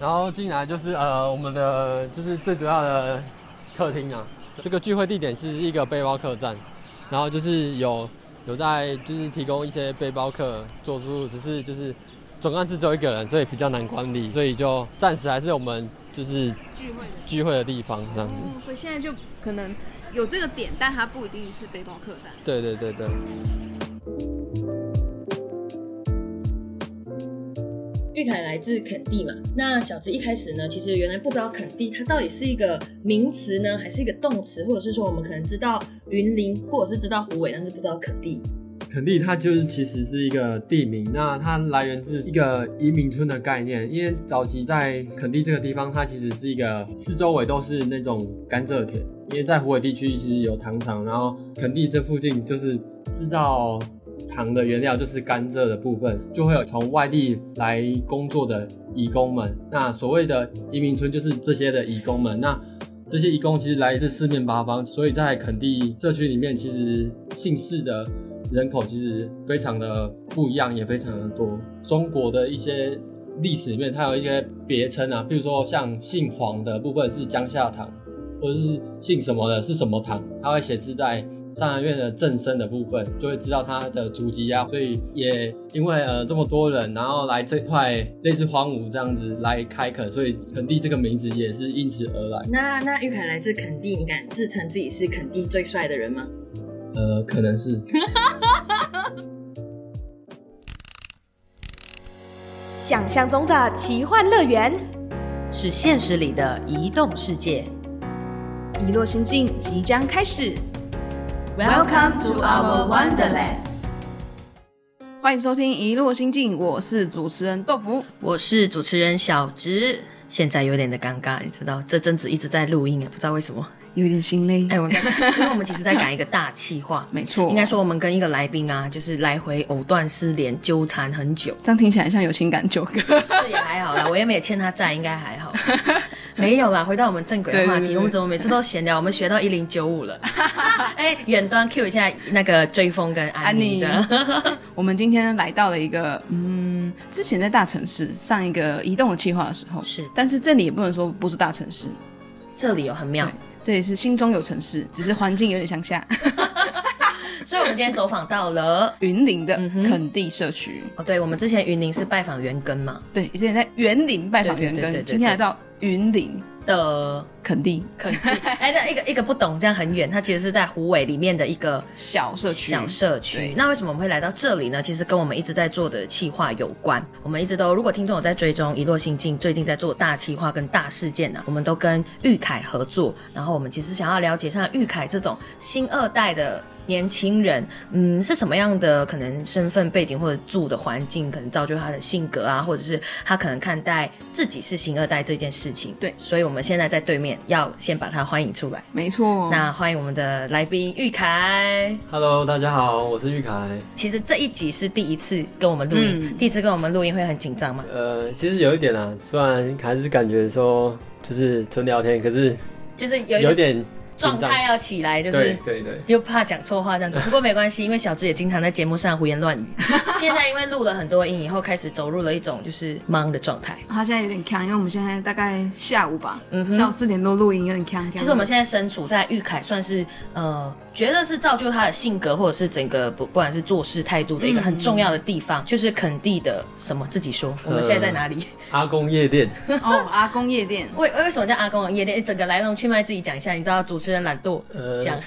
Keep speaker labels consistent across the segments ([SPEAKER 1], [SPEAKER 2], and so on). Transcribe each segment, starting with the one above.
[SPEAKER 1] 然后进来就是呃我们的就是最主要的客厅啊。这个聚会地点是一个背包客栈，然后就是有有在就是提供一些背包客做住宿，只是就是总干事只有一个人，所以比较难管理，所以就暂时还是我们就是
[SPEAKER 2] 聚会的
[SPEAKER 1] 聚会的地方这样子。
[SPEAKER 2] 哦，所以现在就可能有这个点，但它不一定是背包客栈。
[SPEAKER 1] 对对对对。
[SPEAKER 3] 玉凯来自垦地嘛，那小子一开始呢，其实原来不知道垦地它到底是一个名词呢，还是一个动词，或者是说我们可能知道云林，或者是知道湖尾，但是不知道垦地。
[SPEAKER 1] 垦地它就是其实是一个地名，那它来源自一个移民村的概念，因为早期在垦地这个地方，它其实是一个四周围都是那种甘蔗田，因为在湖尾地区其实有糖厂，然后垦地这附近就是制造糖的原料就是甘蔗的部分，就会有从外地来工作的移工们。那所谓的移民村就是这些的移工们，那这些移工其实来自四面八方，所以在垦地社区里面，其实姓氏的。人口其实非常的不一样，也非常的多。中国的一些历史里面，它有一些别称啊，比如说像姓黄的部分是江夏堂，或者是姓什么的是什么堂，它会显示在上海院的正身的部分，就会知道它的足迹啊。所以也因为呃这么多人，然后来这块类似荒芜这样子来开垦，所以垦地这个名字也是因此而来。
[SPEAKER 3] 那那玉凯来自垦地，你敢自称自己是垦地最帅的人吗？
[SPEAKER 1] 呃，可能是。
[SPEAKER 4] 想象中的奇幻乐园，
[SPEAKER 5] 是现实里的移动世界。
[SPEAKER 2] 遗落心境即将开始。
[SPEAKER 4] Welcome to our Wonderland。
[SPEAKER 2] 欢迎收听《一路心境》，我是主持人豆腐。
[SPEAKER 3] 我是主持人小植。现在有点的尴尬，你知道，这阵子一直在录音，也不知道为什么。
[SPEAKER 2] 有点心累。
[SPEAKER 3] 哎，我们因为我们其实在赶一个大气话，
[SPEAKER 2] 没错，
[SPEAKER 3] 应该说我们跟一个来宾啊，就是来回藕断丝连，纠缠很久。
[SPEAKER 2] 这样听起来像有情感纠葛。
[SPEAKER 3] 是也还好啦，我也没有欠他债，应该还好。没有啦，回到我们正轨的话题，
[SPEAKER 2] 对对对
[SPEAKER 3] 我们怎么每次都闲聊？我们学到一零九五了。哎，远端 Q 一下那个追风跟安妮
[SPEAKER 2] 安
[SPEAKER 3] 的。
[SPEAKER 2] 我们今天来到了一个，嗯，之前在大城市上一个移动的计划的时候，
[SPEAKER 3] 是
[SPEAKER 2] 但是这里也不能说不是大城市，
[SPEAKER 3] 这里有很妙
[SPEAKER 2] 对，这里是心中有城市，只是环境有点乡下。
[SPEAKER 3] 所以我们今天走访到了。
[SPEAKER 2] 云林的垦地社区，
[SPEAKER 3] 哦，对，我们之前云林是拜访元根嘛
[SPEAKER 2] 对，之前在园林拜访原根，今天来到云林
[SPEAKER 3] 的
[SPEAKER 2] 肯定，
[SPEAKER 3] 肯定，哎，那一个一个不懂，这样很远，它其实是在湖尾里面的一个
[SPEAKER 2] 小社区，
[SPEAKER 3] 小社区。那为什么我们会来到这里呢？其实跟我们一直在做的企划有关。我们一直都，如果听众有在追踪一落心境，最近在做大企划跟大事件呢、我们都跟玉凯合作。然后我们其实想要了解像玉凯这种新二代的。年轻人，嗯，是什么样的可能身份背景或者住的环境，可能造就他的性格啊，或者是他可能看待自己是新二代这件事情。
[SPEAKER 2] 对
[SPEAKER 3] 所以我们现在在对面，要先把他欢迎出来。
[SPEAKER 2] 没错。
[SPEAKER 3] 那欢迎我们的来宾玉凯。
[SPEAKER 1] Hello，大家好，我是玉凯。
[SPEAKER 3] 其实这一集是第一次跟我们录音，
[SPEAKER 2] 嗯
[SPEAKER 3] 第一次跟我们录音会很紧张吗？
[SPEAKER 1] 呃，其实有一点啊，虽然还是感觉说就是纯聊天，可是
[SPEAKER 3] 就是有
[SPEAKER 1] 有点
[SPEAKER 3] 状态要起来，就是
[SPEAKER 1] 对对对，
[SPEAKER 3] 又怕讲错话这样子。不过没关系，因为小智也经常在节目上胡言乱语。现在因为录了很多音以后，开始走入了一种就是忙的状态。
[SPEAKER 2] 他现在有点呛，因为我们现在大概下午吧，
[SPEAKER 3] 嗯哼
[SPEAKER 2] 下午四点多录音，有点呛。
[SPEAKER 3] 其实我们现在身处在玉凯，算是呃，觉得是造就他的性格或者是整个不不管是做事态度的一个很重要的地方，就是肯定的什么自己说，我们现在在哪里？
[SPEAKER 1] 阿公夜店，
[SPEAKER 2] 哦，阿公夜店，
[SPEAKER 3] 为为什么叫阿公的夜店？整个来龙去脉自己讲一下。你知道主持人懒惰
[SPEAKER 1] 呃
[SPEAKER 3] 讲，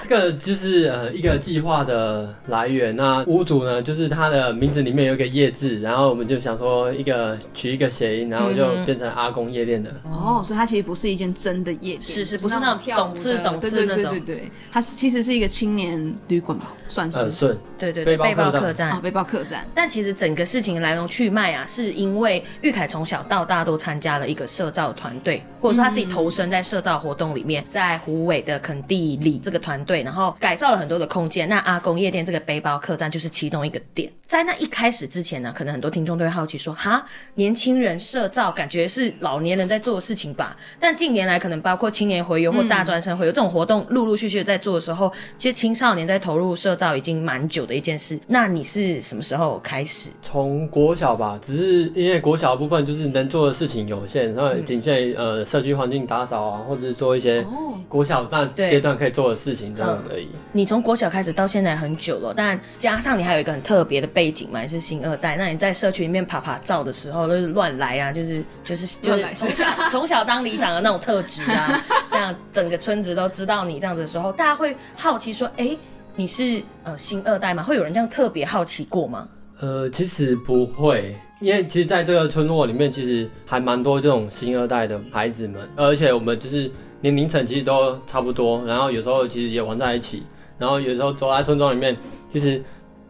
[SPEAKER 1] 这个就是呃一个计划的来源。那屋主呢，就是他的名字里面有一个夜字，然后我们就想说一个取一个谐音，然后就变成阿公夜店的。
[SPEAKER 2] 哦，所以它其实不是一间真的夜店，
[SPEAKER 3] 是是不是那种
[SPEAKER 2] 跳舞
[SPEAKER 3] 懂吃
[SPEAKER 2] 的对对
[SPEAKER 3] 懂事那种
[SPEAKER 2] 对对对，它是其实是一个青年旅馆吧，算是
[SPEAKER 1] 呃，顺，
[SPEAKER 3] 对对对，
[SPEAKER 1] 背包客栈
[SPEAKER 2] 啊，。背包客栈。
[SPEAKER 3] 但其实整个事情来龙去脉啊，是因为玉凯从小到大都参加了一个社造团队，或者说他自己投身在社造活动里面，在在湖尾的垦地里这个团队，然后改造了很多的空间。那阿公夜店这个背包客栈就是其中一个点。在那一开始之前呢，可能很多听众都会好奇说，哈，年轻人社造感觉是老年人在做的事情吧？但近年来，可能包括青年回游或大专生回游、这种活动，陆陆续续的在做的时候，其实青少年在投入社造已经蛮久的一件事。那你是什么时候开始？
[SPEAKER 1] 从国小吧，只是因为国小的部分就是能做的事情有限，然后仅限于呃社区环境打扫啊，或者是做一些国小那阶段可以做的事情这样而已。
[SPEAKER 3] 你从国小开始到现在很久了，但加上你还有一个很特别的背景嘛，你是新二代。那你在社区里面爬爬照的时候，都是乱来啊，就是就是就是从小 从小当里长的那种特质啊，这样整个村子都知道你这样子的时候，大家会好奇说，哎，你是呃新二代吗？会有人这样特别好奇过吗？
[SPEAKER 1] 呃，其实不会，因为其实在这个村落里面，其实还蛮多这种新二代的孩子们，而且我们就是年龄层其实都差不多，然后有时候其实也玩在一起，然后有时候走在村庄里面，其实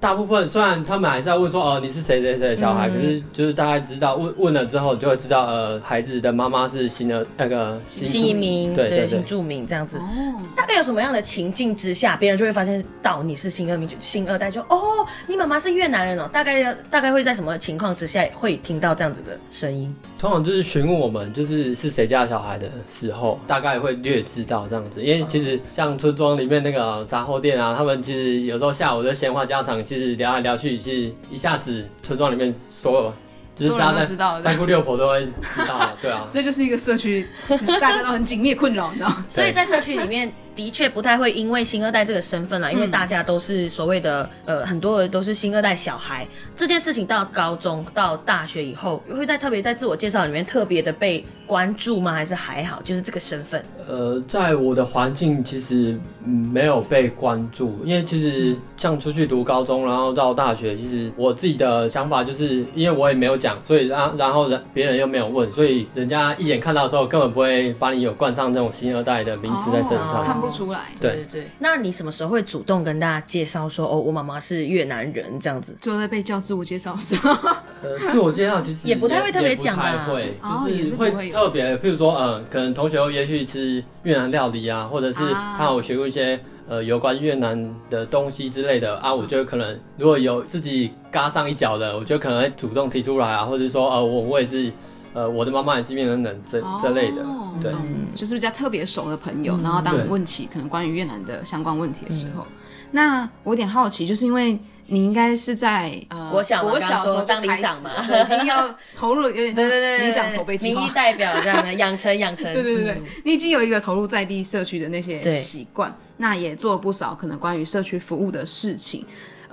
[SPEAKER 1] 大部分虽然他们还是要问说，哦、你是谁谁谁的小孩，可是就是大概知道问问了之后，就会知道，呃，孩子的妈妈是新的那个新
[SPEAKER 3] 新移民
[SPEAKER 1] 对对对
[SPEAKER 3] 新住民这样子。
[SPEAKER 2] 哦，
[SPEAKER 3] 大概有什么样的情境之下，别人就会发现到你是新二民，新二代就哦，你妈妈是越南人哦。大概要大概会在什么情况之下会听到这样子的声音？
[SPEAKER 1] 通常就是询问我们就是是谁家小孩的时候，大概会略知道这样子。因为其实像村庄里面那个杂货店啊，他们其实有时候下午的闲话家常，其实聊来聊去，其实一下子村庄里面所有就是
[SPEAKER 2] 所有人
[SPEAKER 1] 扎在
[SPEAKER 2] 都知道
[SPEAKER 1] 三姑六婆都会知道了，对啊。
[SPEAKER 2] 这就是一个社区，大家都很紧密困扰，你知道吗？
[SPEAKER 3] 所以在社区里面的确不太会因为新二代这个身份啦，因为大家都是所谓的呃很多人都是新二代小孩，这件事情到高中到大学以后，会在特别在自我介绍里面特别的被关注吗？还是还好？就是这个身份。
[SPEAKER 1] 呃，在我的环境其实、嗯、没有被关注，因为其实像出去读高中，然后到大学，其实我自己的想法就是，因为我也没有讲，所以然然后人别人又没有问，所以人家一眼看到的时候，根本不会把你有冠上这种新二代的名词在身上。
[SPEAKER 2] 哦看不出来。
[SPEAKER 1] 对
[SPEAKER 3] 对对。那你什么时候会主动跟大家介绍说哦，我妈妈是越南人这样子？
[SPEAKER 2] 就在被叫自我介绍的时候，
[SPEAKER 1] 呃，自我介绍其实
[SPEAKER 3] 也不太会特别讲吧
[SPEAKER 1] 会，就是会特别，譬如说，呃，可能同学会约去吃越南料理啊，或者是
[SPEAKER 2] 啊。
[SPEAKER 1] 他有学过一些呃有关越南的东西之类的啊，我就可能如果有自己嘎上一脚的，我就可能会主动提出来啊，或者说，呃，我我也是，呃，我的妈妈也是越南人这这类的，
[SPEAKER 2] 哦
[SPEAKER 1] 对。
[SPEAKER 2] 就是比较特别熟的朋友，然后当你问起可能关于越南的相关问题的时候，那我有点好奇，就是因为你应该是在呃
[SPEAKER 3] 国小嘛
[SPEAKER 2] 国小时候
[SPEAKER 3] 当
[SPEAKER 2] 就开始
[SPEAKER 3] 里长嘛
[SPEAKER 2] 已经要投入有点
[SPEAKER 3] 对对对对，
[SPEAKER 2] 里长筹备计划
[SPEAKER 3] 民意。代表这样的养成养成。
[SPEAKER 2] 对对对对
[SPEAKER 3] 嗯，
[SPEAKER 2] 你已经有一个投入在地社区的那些习惯，那也做了不少可能关于社区服务的事情，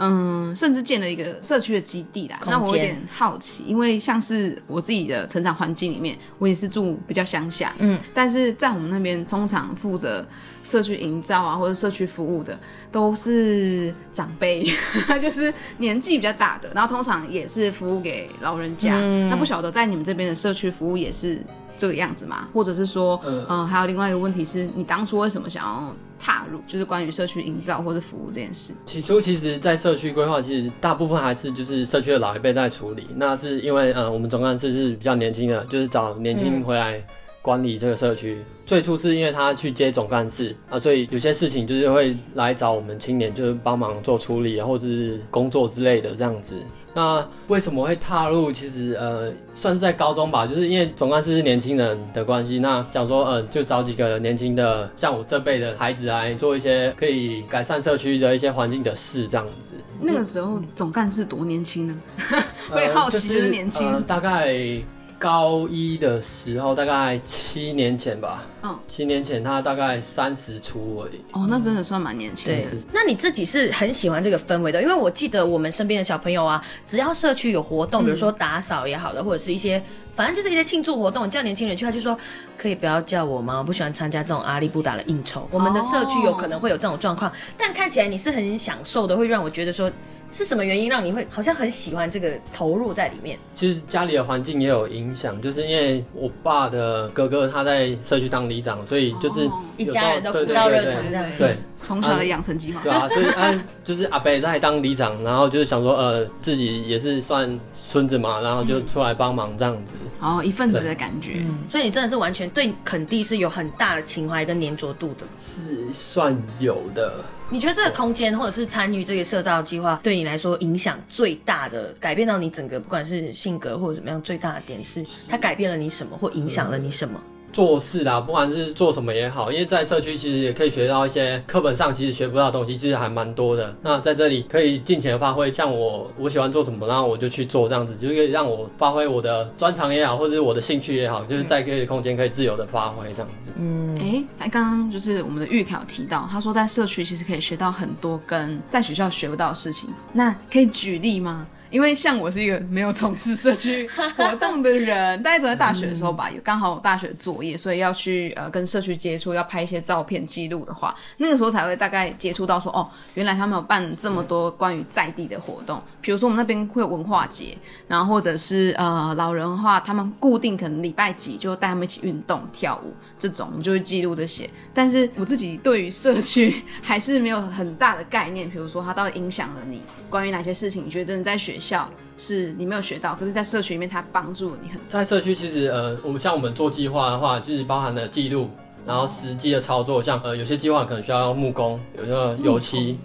[SPEAKER 2] 嗯，甚至建了一个社区的基地啦。那我有点好奇，因为像是我自己的成长环境里面，我也是住比较乡下，
[SPEAKER 3] 嗯，
[SPEAKER 2] 但是在我们那边通常负责社区营造啊或者社区服务的都是长辈，就是年纪比较大的，然后通常也是服务给老人家。
[SPEAKER 3] 嗯
[SPEAKER 2] 那不晓得在你们这边的社区服务也是这个样子嘛？或者是说，
[SPEAKER 1] 嗯
[SPEAKER 2] 呃，还有另外一个问题是你当初为什么想要踏入，就是关于社区营造或者服务这件事？
[SPEAKER 1] 起初其实，在社区规划，其实大部分还是就是社区的老一辈在处理。那是因为呃，我们总干事是比较年轻的，就是找年轻回来管理这个社区。最初是因为他去接总干事啊，所以有些事情就是会来找我们青年，就是帮忙做处理啊，或者是工作之类的这样子。那为什么会踏入？其实呃，算是在高中吧，就是因为总干事是年轻人的关系，那想说呃，就找几个年轻的，像我这辈的孩子来做一些可以改善社区的一些环境的事，这样子。
[SPEAKER 2] 那个时候总干事多年轻呢？我也
[SPEAKER 1] 呃
[SPEAKER 2] 好奇，就是年轻，
[SPEAKER 1] 呃大概高一的时候，大概七年前吧。
[SPEAKER 2] 嗯，
[SPEAKER 1] 七年前他大概三十出而已。
[SPEAKER 2] 哦，那真的算蛮年轻
[SPEAKER 3] 对
[SPEAKER 2] 的。，
[SPEAKER 3] 那你自己是很喜欢这个氛围的，因为我记得我们身边的小朋友啊，只要社区有活动，比如说打扫也好的，或者是一些反正就是一些庆祝活动，叫年轻人去，他就说可以不要叫我吗？我不喜欢参加这种阿里不达的应酬。我们的社区有可能会有这种状况，但看起来你是很享受的，会让我觉得说是什么原因让你会好像很喜欢这个投入在里面？
[SPEAKER 1] 其实家里的环境也有影响，就是因为我爸的哥哥他在社区当里长，所以就是
[SPEAKER 2] 哦
[SPEAKER 3] 一家人都热
[SPEAKER 1] 对对对
[SPEAKER 3] 肠这样。
[SPEAKER 1] 对，
[SPEAKER 2] 从小的养成计划。
[SPEAKER 1] 对啊，所以啊，就是阿北在当里长，然后就是想说，呃，自己也是算孙子嘛，然后就出来帮忙这样子。
[SPEAKER 2] 然后一份子的感觉。
[SPEAKER 3] 所以你真的是完全对垦地是有很大的情怀跟粘着度的。
[SPEAKER 1] 是算有的。
[SPEAKER 3] 你觉得这个空间或者是参与这个社造计划，对你来说影响最大的，改变到你整个不管是性格或者怎么样，最大的点是它改变了你什么，或影响了你什么？
[SPEAKER 1] 做事啦，不管是做什么也好，因为在社区其实也可以学到一些课本上其实学不到的东西，其实还蛮多的。那在这里可以尽情的发挥，像我我喜欢做什么，然后我就去做这样子，就可以让我发挥我的专长也好，或者是我的兴趣也好，就是在这个空间可以自由的发挥这样子。
[SPEAKER 2] 嗯，哎，还刚刚就是我们的玉凯有提到，他说在社区其实可以学到很多跟在学校学不到的事情。那可以举例吗？因为像我是一个没有从事社区活动的人，大概走在大学的时候吧，有刚好有大学作业，所以要去呃跟社区接触，要拍一些照片记录的话，那个时候才会大概接触到说，哦，原来他们有办这么多关于在地的活动，比如说我们那边会有文化节，然后或者是呃老人的话，他们固定可能礼拜几就带他们一起运动跳舞这种，就会记录这些。但是我自己对于社区还是没有很大的概念，比如说它到底影响了你。关于哪些事情，你觉得真的在学校是你没有学到，可是在社区里面它帮助你很多。
[SPEAKER 1] 在社区其实呃，我们像我们做计划的话，就是包含了记录，然后实际的操作，像呃有些计划可能需要木工，有个油漆，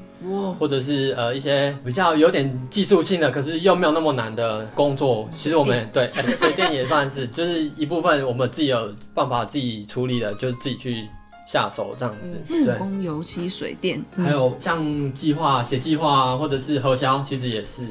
[SPEAKER 1] 或者是呃一些比较有点技术性的，可是又没有那么难的工作，其实我们对水电也算是，就是一部分我们自己有办法自己处理的，就是自己去。下手这样子，
[SPEAKER 2] 木工、油漆、水电，
[SPEAKER 1] 还有像计划写计划啊，或者是核销，其实也是。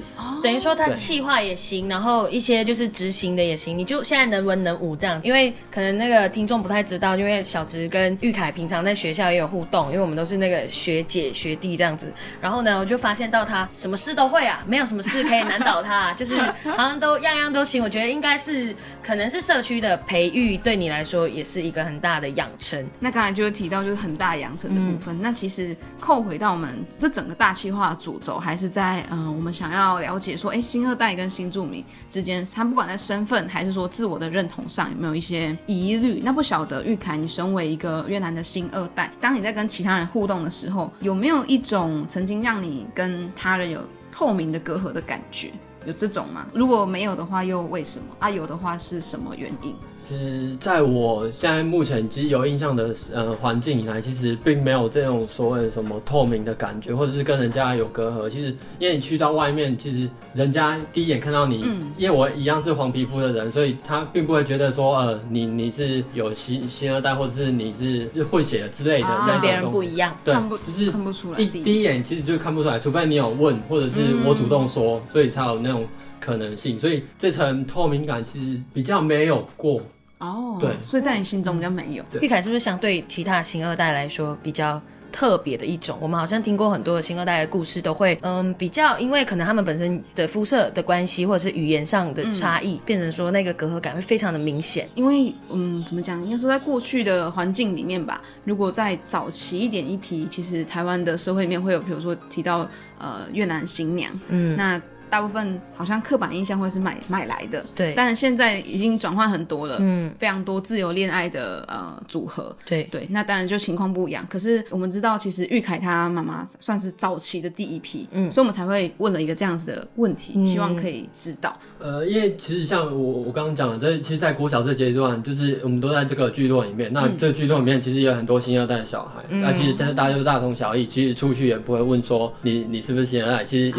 [SPEAKER 3] 等于说他计划也行，然后一些就是执行的也行。你就现在能文能武这样，因为可能那个听众不太知道，因为小植跟玉凯平常在学校也有互动，因为我们都是那个学姐学弟这样子。然后呢，我就发现到他什么事都会啊，没有什么事可以难倒他，就是好像都样样都行。我觉得应该是可能是社区的培育对你来说也是一个很大的养成。
[SPEAKER 2] 那刚才就。提到就是很大养成的部分，那其实扣回到我们这整个大气化的主轴，还是在嗯，我们想要了解说，哎，新二代跟新住民之间，他不管在身份还是说自我的认同上，有没有一些疑虑？那不晓得玉凯，你身为一个越南的新二代，当你在跟其他人互动的时候，有没有一种曾经让你跟他人有透明的隔阂的感觉？有这种吗？如果没有的话，又为什么？啊，有的话是什么原因？
[SPEAKER 1] 其实在我现在目前其实有印象的呃环境以来，其实并没有这种所谓的什么透明的感觉，或者是跟人家有隔阂。其实因为你去到外面，其实人家第一眼看到你，因为我一样是黄皮肤的人，所以他并不会觉得说呃你你是有新新二代，或者是你是混血之类的，
[SPEAKER 3] 跟别人不一样，
[SPEAKER 2] 对，就是看不出来。
[SPEAKER 1] 第第一眼其实就看不出来，除非你有问，或者是我主动说，所以才有那种可能性。所以这层透明感其实比较没有过。
[SPEAKER 2] 哦，
[SPEAKER 1] 对，
[SPEAKER 2] 所以在你心中比较没有。
[SPEAKER 3] 玉凯是不是相对其他新二代来说比较特别的一种？我们好像听过很多的新二代的故事，都会嗯比较，因为可能他们本身的肤色的关系，或者是语言上的差异，变成说那个隔阂感会非常的明显。
[SPEAKER 2] 因为嗯，怎么讲？应该说在过去的环境里面吧，如果在早期一点一批，其实台湾的社会里面会有，比如说提到呃越南新娘，嗯，那。大部分好像刻板印象会是买买来的，
[SPEAKER 3] 对，
[SPEAKER 2] 但是现在已经转换很多了，嗯，非常多自由恋爱的呃组合，
[SPEAKER 3] 对。
[SPEAKER 2] 对，那当然就情况不一样。可是我们知道，其实玉凯他妈妈算是早期的第一批，嗯，所以我们才会问了一个这样子的问题，希望可以知道。
[SPEAKER 1] 呃，因为其实像我我刚刚讲的，这其实，在国小这阶段，就是我们都在这个聚落里面，那这个聚落里面其实有很多新二代的小孩，那其实但是大家都大同小异，其实出去也不会问说你你是不是新二代，其实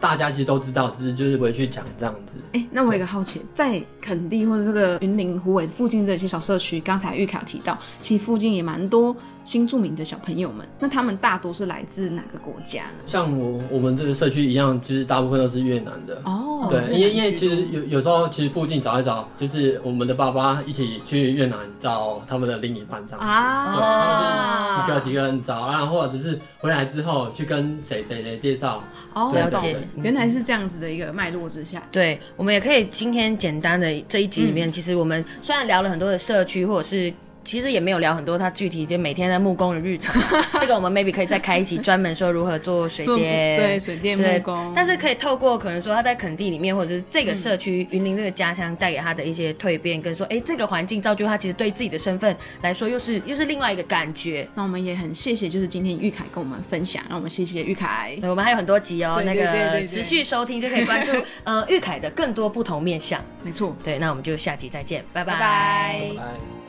[SPEAKER 1] 大家其实都。知道，只是就是回去讲这样子。
[SPEAKER 2] 哎，那我有一个好奇，在垦地或者这个云林湖尾附近这些小社区，刚才玉凯提到，其实附近也蛮多。新住民的小朋友们，那他们大多是来自哪个国家呢？
[SPEAKER 1] 像我我们这个社区一样，就是大部分都是越南的。哦，对，因为因为其实有有时候其实附近找一找，就是我们的爸爸一起去越南找他们的另一半这样子。啊，对，他们是几个几个人找啊，或者是回来之后去跟谁谁谁介绍。
[SPEAKER 2] 哦，了解，原来是这样子的一个脉络之下。
[SPEAKER 3] 对，我们也可以今天简单的这一集里面，其实我们虽然聊了很多的社区或者是。其实也没有聊很多他具体就每天的木工的日常，这个我们 maybe 可以再开一期专门说如何做水
[SPEAKER 2] 做
[SPEAKER 3] 电，
[SPEAKER 2] 对水电木工
[SPEAKER 3] 但是可以透过可能说他在垦地里面，或者是这个社区云林这个家乡带给他的一些蜕变，跟说哎这个环境造就他其实对自己的身份来说又是又是另外一个感觉。
[SPEAKER 2] 那我们也很谢谢，就是今天玉凯跟我们分享，让我们谢谢玉凯。
[SPEAKER 3] 对我们还有很多集哦，
[SPEAKER 2] 对
[SPEAKER 3] 那个持续收听就可以关注 呃玉凯的更多不同面向。
[SPEAKER 2] 没错，
[SPEAKER 3] 对，那我们就下集再见，拜
[SPEAKER 2] 拜拜。
[SPEAKER 1] 拜。